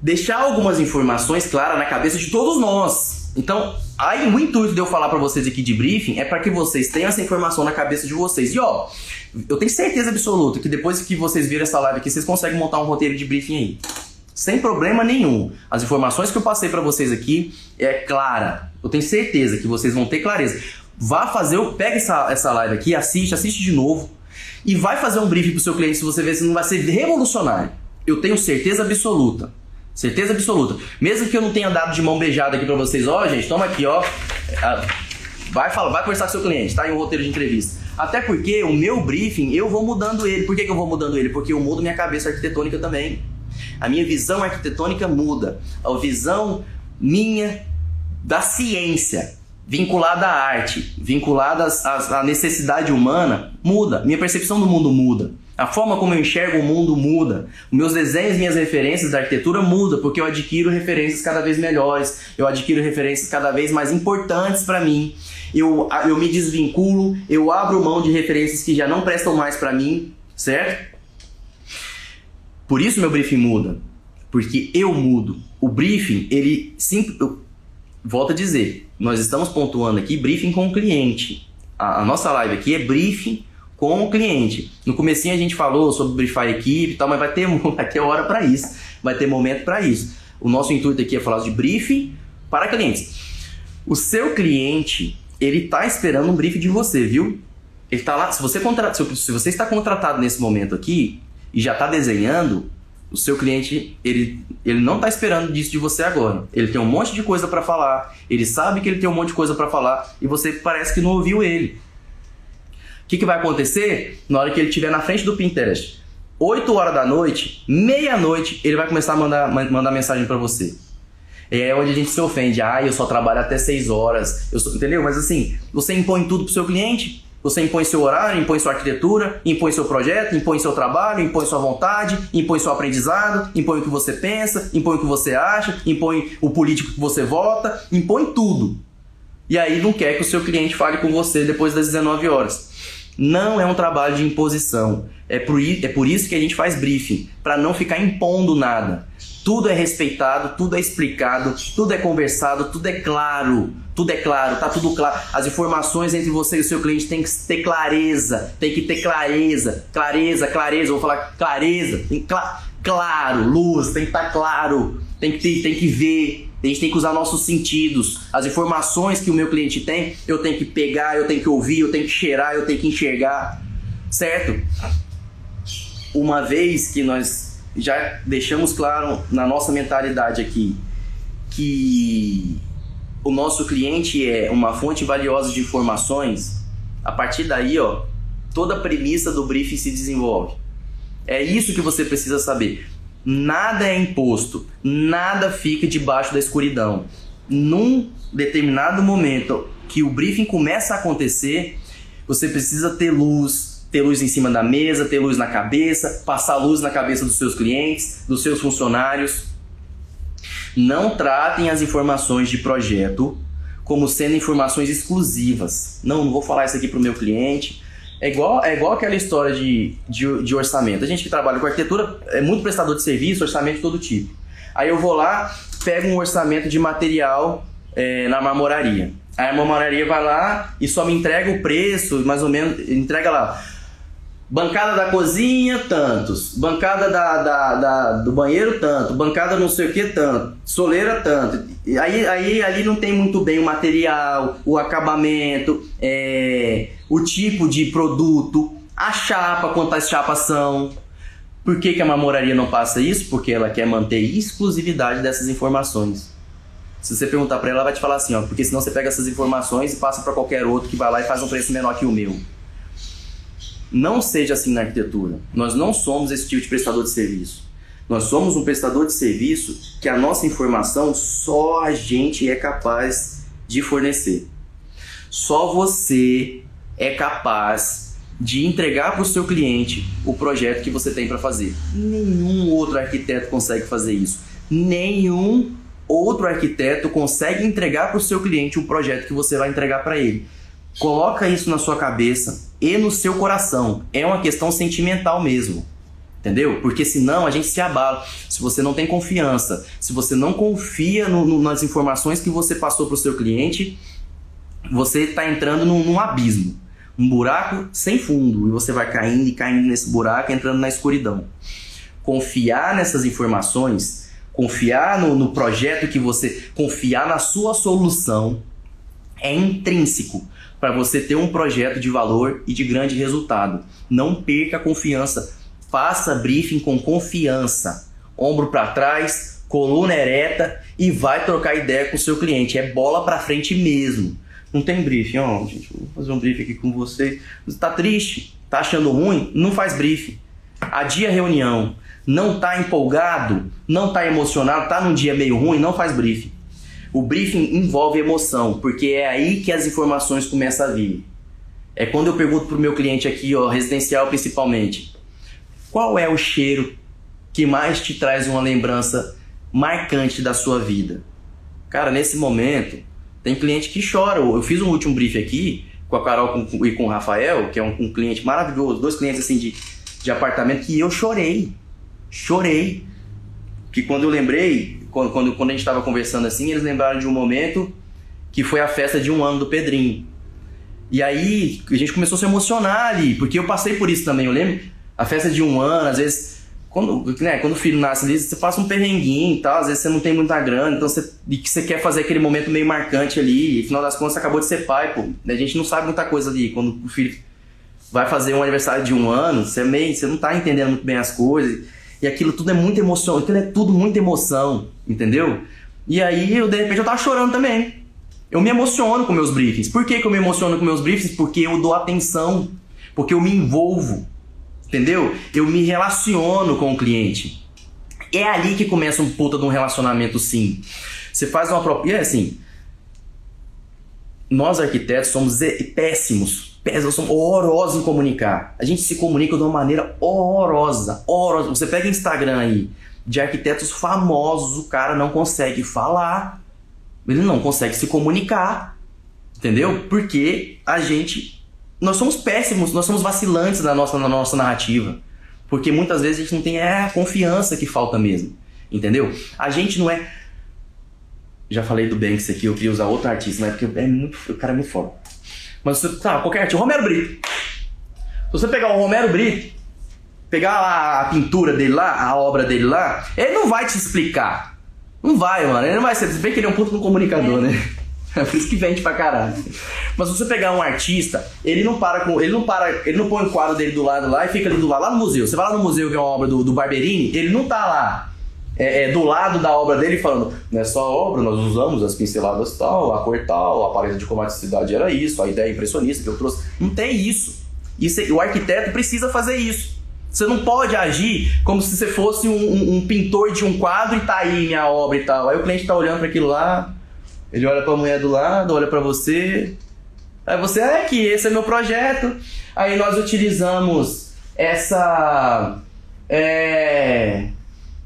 deixar algumas informações claras na cabeça de todos nós. Então, aí o intuito de eu falar para vocês aqui de briefing é para que vocês tenham essa informação na cabeça de vocês. E ó, eu tenho certeza absoluta que depois que vocês viram essa live aqui, vocês conseguem montar um roteiro de briefing aí. Sem problema nenhum. As informações que eu passei para vocês aqui é clara. Eu tenho certeza que vocês vão ter clareza. Vá fazer, pega essa, essa live aqui, assiste, assiste de novo e vai fazer um briefing pro seu cliente se você ver se não vai ser revolucionário. Eu tenho certeza absoluta. Certeza absoluta. Mesmo que eu não tenha dado de mão beijada aqui para vocês, ó, gente, toma aqui, ó. Ah, vai falar, vai conversar com seu cliente, tá? Em um roteiro de entrevista. Até porque o meu briefing, eu vou mudando ele. Por que, que eu vou mudando ele? Porque eu mudo minha cabeça arquitetônica também. A minha visão arquitetônica muda. A visão minha da ciência vinculada à arte, vinculada à necessidade humana, muda. Minha percepção do mundo muda. A forma como eu enxergo o mundo muda. Meus desenhos, minhas referências da arquitetura muda, porque eu adquiro referências cada vez melhores, eu adquiro referências cada vez mais importantes para mim. Eu, eu me desvinculo, eu abro mão de referências que já não prestam mais para mim, certo? Por isso meu briefing muda, porque eu mudo. O briefing, ele sempre volto a dizer, nós estamos pontuando aqui briefing com o cliente. A, a, nossa live aqui é briefing com o cliente. No comecinho a gente falou sobre briefar a equipe e tal, mas vai ter, vai ter hora para isso, vai ter momento para isso. O nosso intuito aqui é falar de briefing para clientes. O seu cliente, ele está esperando um briefing de você, viu? Ele tá lá, se você, contra, se você está contratado nesse momento aqui e já está desenhando, o seu cliente, ele, ele não está esperando disso de você agora. Ele tem um monte de coisa para falar, ele sabe que ele tem um monte de coisa para falar e você parece que não ouviu ele. O que, que vai acontecer na hora que ele estiver na frente do Pinterest? 8 horas da noite, meia-noite, ele vai começar a mandar, mandar mensagem para você. É onde a gente se ofende. Ah, eu só trabalho até 6 horas. Eu sou, entendeu? Mas assim, você impõe tudo pro seu cliente. Você impõe seu horário, impõe sua arquitetura, impõe seu projeto, impõe seu trabalho, impõe sua vontade, impõe seu aprendizado, impõe o que você pensa, impõe o que você acha, impõe o político que você vota, impõe tudo. E aí não quer que o seu cliente fale com você depois das 19 horas. Não é um trabalho de imposição. É por, é por isso que a gente faz briefing, para não ficar impondo nada. Tudo é respeitado, tudo é explicado, tudo é conversado, tudo é claro. Tudo é claro, tá tudo claro. As informações entre você e o seu cliente tem que ter clareza, tem que ter clareza, clareza, clareza. Vou falar clareza, tem cl claro, luz, tem que estar tá claro, tem que ter, tem que ver. A gente tem que usar nossos sentidos. As informações que o meu cliente tem, eu tenho que pegar, eu tenho que ouvir, eu tenho que cheirar, eu tenho que enxergar, certo? Uma vez que nós já deixamos claro na nossa mentalidade aqui que o nosso cliente é uma fonte valiosa de informações, a partir daí, ó, toda a premissa do briefing se desenvolve. É isso que você precisa saber. Nada é imposto, nada fica debaixo da escuridão. Num determinado momento que o briefing começa a acontecer, você precisa ter luz, ter luz em cima da mesa, ter luz na cabeça, passar luz na cabeça dos seus clientes, dos seus funcionários. Não tratem as informações de projeto como sendo informações exclusivas. Não, não vou falar isso aqui para o meu cliente. É igual, é igual aquela história de, de, de, orçamento. A gente que trabalha com arquitetura é muito prestador de serviço, orçamento de todo tipo. Aí eu vou lá, pego um orçamento de material é, na marmoraria. Aí a marmoraria vai lá e só me entrega o preço, mais ou menos, entrega lá Bancada da cozinha, tantos. Bancada da, da, da, do banheiro, tanto. Bancada não sei o que, tanto. Soleira, tanto. E aí, aí ali não tem muito bem o material, o acabamento, é, o tipo de produto, a chapa, quantas chapas são. Por que, que a mamoraria não passa isso? Porque ela quer manter exclusividade dessas informações. Se você perguntar para ela, ela vai te falar assim, ó, porque senão você pega essas informações e passa para qualquer outro que vai lá e faz um preço menor que o meu. Não seja assim na arquitetura. Nós não somos esse tipo de prestador de serviço. Nós somos um prestador de serviço que a nossa informação só a gente é capaz de fornecer. Só você é capaz de entregar para o seu cliente o projeto que você tem para fazer. Nenhum outro arquiteto consegue fazer isso. Nenhum outro arquiteto consegue entregar para o seu cliente o projeto que você vai entregar para ele. Coloca isso na sua cabeça e no seu coração. É uma questão sentimental mesmo. Entendeu? Porque senão a gente se abala. Se você não tem confiança, se você não confia no, no, nas informações que você passou para o seu cliente, você está entrando num, num, abismo. Um buraco sem fundo. E você vai caindo e caindo nesse buraco, entrando na escuridão. Confiar nessas informações, confiar no, no projeto que você. confiar na sua solução é intrínseco para você ter um projeto de valor e de grande resultado. Não perca a confiança. Faça briefing com confiança. Ombro para trás, coluna ereta e vai trocar ideia com o seu cliente. É bola para frente mesmo. Não tem briefing, ó, gente, vou fazer um briefing aqui com vocês. Está triste, tá achando ruim? Não faz briefing. Adia reunião. Não tá empolgado, não tá emocionado, tá num dia meio ruim, não faz briefing. O briefing envolve emoção, porque é aí que as informações começam a vir. É quando eu pergunto para o meu cliente aqui, ó, residencial principalmente, qual é o cheiro que mais te traz uma lembrança marcante da sua vida? Cara, nesse momento, tem cliente que chora. Eu fiz um último brief aqui com a Carol e com o Rafael, que é um, um cliente maravilhoso, dois clientes assim de, de apartamento, que eu chorei. Chorei. Que quando eu lembrei, quando, quando, quando a gente estava conversando assim, eles lembraram de um momento que foi a festa de um ano do Pedrinho. E aí a gente começou a se emocionar ali, porque eu passei por isso também, eu lembro. A festa de um ano, às vezes, quando, né, quando o filho nasce ali, você passa um perrenguinho e tal, às vezes você não tem muita grana, então você, e que você quer fazer aquele momento meio marcante ali, e afinal das contas você acabou de ser pai, pô. A gente não sabe muita coisa ali, quando o filho vai fazer um aniversário de um ano, você, meio, você não tá entendendo muito bem as coisas. E aquilo tudo é muita emoção, aquilo é tudo muita emoção, entendeu? E aí, eu, de repente, eu tava chorando também. Eu me emociono com meus briefings. Por que, que eu me emociono com meus briefings? Porque eu dou atenção, porque eu me envolvo, entendeu? Eu me relaciono com o cliente. É ali que começa um puta de um relacionamento, sim. Você faz uma. E é assim. Nós arquitetos somos péssimos péssimo, somos horrorosos em comunicar. A gente se comunica de uma maneira horrorosa, horrorosa. Você pega Instagram aí, de arquitetos famosos, o cara não consegue falar, ele não consegue se comunicar, entendeu? Porque a gente, nós somos péssimos, nós somos vacilantes na nossa, na nossa narrativa. Porque muitas vezes a gente não tem é, a confiança que falta mesmo, entendeu? A gente não é... Já falei do Banks aqui, eu queria usar outro artista, mas porque é muito, o cara é muito foda. Mas você, tá, qualquer artista, Romero Brito. Se você pegar o Romero Brito, pegar a pintura dele lá, a obra dele lá, ele não vai te explicar. Não vai, mano. Ele não vai ser. Você vê que ele é um puto no comunicador, né? É por isso que vende pra caralho. Mas se você pegar um artista, ele não para com. Ele não para. Ele não põe o quadro dele do lado lá e fica ali do lado, lá no museu. Você vai lá no museu ver uma obra do, do Barberini, ele não tá lá. É, é, do lado da obra dele falando, nessa obra nós usamos as pinceladas tal, a cor tal, a paleta de cromaticidade era isso, a ideia impressionista que eu trouxe. Não tem isso. isso o arquiteto precisa fazer isso. Você não pode agir como se você fosse um, um, um, pintor de um quadro e tá aí minha obra e tal. Aí o cliente tá olhando para aquilo lá, ele olha para a mulher do lado, olha para você. Aí você, é que esse é meu projeto. Aí nós utilizamos essa. É,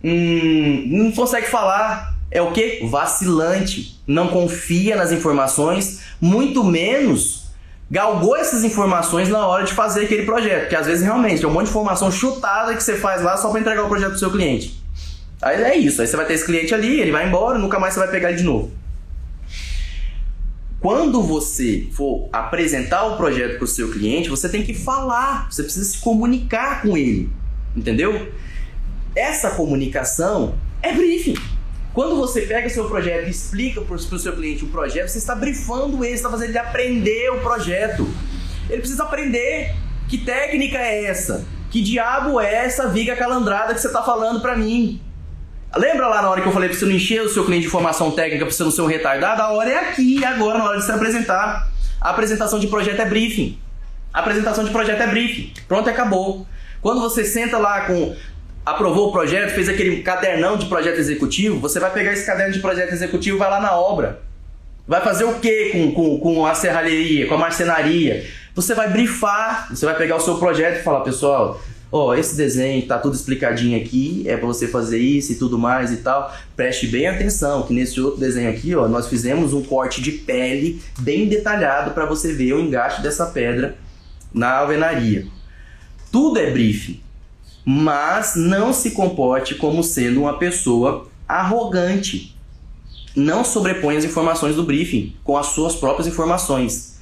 hum, não consegue falar. É o que? Vacilante. Não confia nas informações, muito menos galgou essas informações na hora de fazer aquele projeto. Porque às vezes realmente tem um monte de informação chutada que você faz lá só para entregar o projeto pro seu cliente. Aí é isso, aí você vai ter esse cliente ali, ele vai embora, nunca mais você vai pegar ele de novo. Quando você for apresentar o projeto para o seu cliente, você tem que falar, você precisa se comunicar com ele, entendeu? Essa comunicação é briefing. Quando você pega seu projeto e explica para o seu cliente o projeto, você está brifando ele, está fazendo ele aprender o projeto. Ele precisa aprender que técnica é essa, que diabo é essa viga calandrada que você está falando para mim. Lembra lá na hora que eu falei pra você não encher o seu cliente de informação técnica pra você não ser um retardado? A hora é aqui, agora, na hora de se apresentar. A apresentação de projeto é briefing. A apresentação de projeto é briefing. Pronto, acabou. Quando você senta lá com. Aprovou o projeto, fez aquele cadernão de projeto executivo, você vai pegar esse caderno de projeto executivo e vai lá na obra. Vai fazer o que com, com, com a serralheria, com a marcenaria? Você vai brifar, você vai pegar o seu projeto e falar, pessoal, ó, oh, esse desenho tá tudo explicadinho aqui, é para você fazer isso e tudo mais e tal. Preste bem atenção que nesse outro desenho aqui, ó, nós fizemos um corte de pele bem detalhado para você ver o engaste dessa pedra na alvenaria. Tudo é briefing, mas não se comporte como sendo uma pessoa arrogante. Não sobreponha as informações do briefing com as suas próprias informações.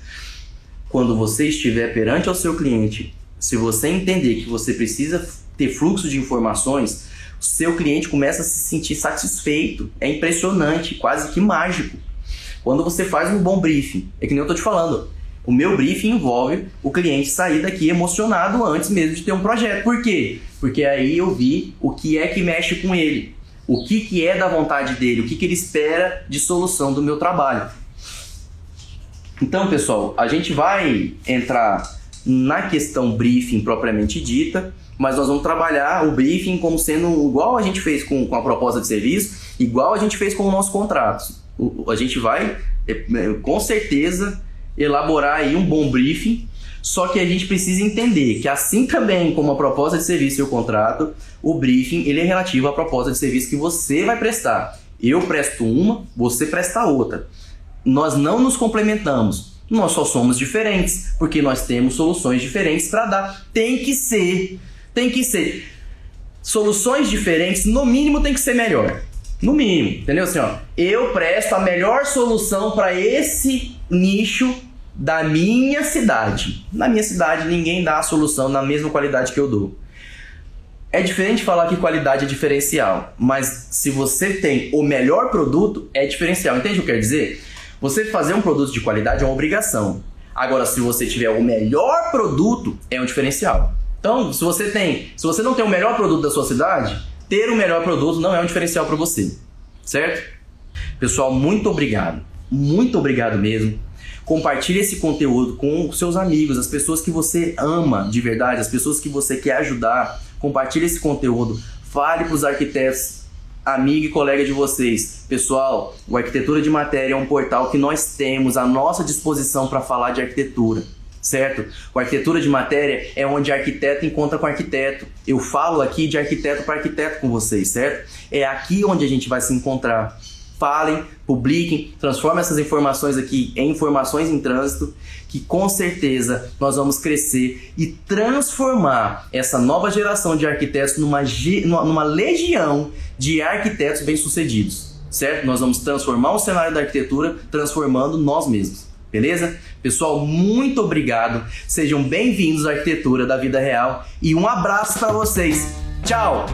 Quando você estiver perante ao seu cliente se você entender que você precisa ter fluxo de informações, seu cliente começa a se sentir satisfeito. É impressionante, quase que mágico. Quando você faz um bom briefing, é que nem eu estou te falando. O meu briefing envolve o cliente sair daqui emocionado antes mesmo de ter um projeto. Por quê? Porque aí eu vi o que é que mexe com ele, o que, que é da vontade dele, o que, que ele espera de solução do meu trabalho. Então, pessoal, a gente vai entrar na questão briefing propriamente dita, mas nós vamos trabalhar o briefing como sendo igual a gente fez com, com a proposta de serviço, igual a gente fez com o nosso contrato. O, a gente vai, é, é, com certeza, elaborar aí um bom briefing, só que a gente precisa entender que assim também como a proposta de serviço e o contrato, o briefing ele é relativo à proposta de serviço que você vai prestar. Eu presto uma, você presta outra. Nós não nos complementamos nós só somos diferentes, porque nós temos soluções diferentes para dar. Tem que ser, tem que ser. Soluções diferentes, no mínimo, tem que ser melhor. No mínimo, entendeu? Assim, eu presto a melhor solução para esse nicho da minha cidade. Na minha cidade, ninguém dá a solução na mesma qualidade que eu dou. É diferente falar que qualidade é diferencial, mas se você tem o melhor produto, é diferencial. Entende o que eu quero dizer? Você fazer um produto de qualidade é uma obrigação. Agora, se você tiver o melhor produto, é um diferencial. Então, se você tem, se você não tem o melhor produto da sua cidade, ter o melhor produto não é um diferencial para você, certo? Pessoal, muito obrigado, muito obrigado mesmo. Compartilhe esse conteúdo com seus amigos, as pessoas que você ama de verdade, as pessoas que você quer ajudar. Compartilhe esse conteúdo. Fale para os arquitetos amigo e colega de vocês. Pessoal, o Arquitetura de Matéria é um portal que nós temos à nossa disposição para falar de arquitetura. certo? O arquitetura de matéria é onde arquiteto encontra com arquiteto. Eu falo aqui de arquiteto para arquiteto com vocês, certo? É aqui onde a gente vai se encontrar. Falem, publiquem, transformem essas informações aqui em informações em trânsito, que com certeza nós vamos crescer e transformar essa nova geração de arquitetos numa, numa legião de arquitetos bem-sucedidos, certo? Nós vamos transformar o cenário da arquitetura transformando nós mesmos. Beleza? Pessoal, muito obrigado. Sejam bem-vindos à arquitetura da vida real e um abraço para vocês. Tchau.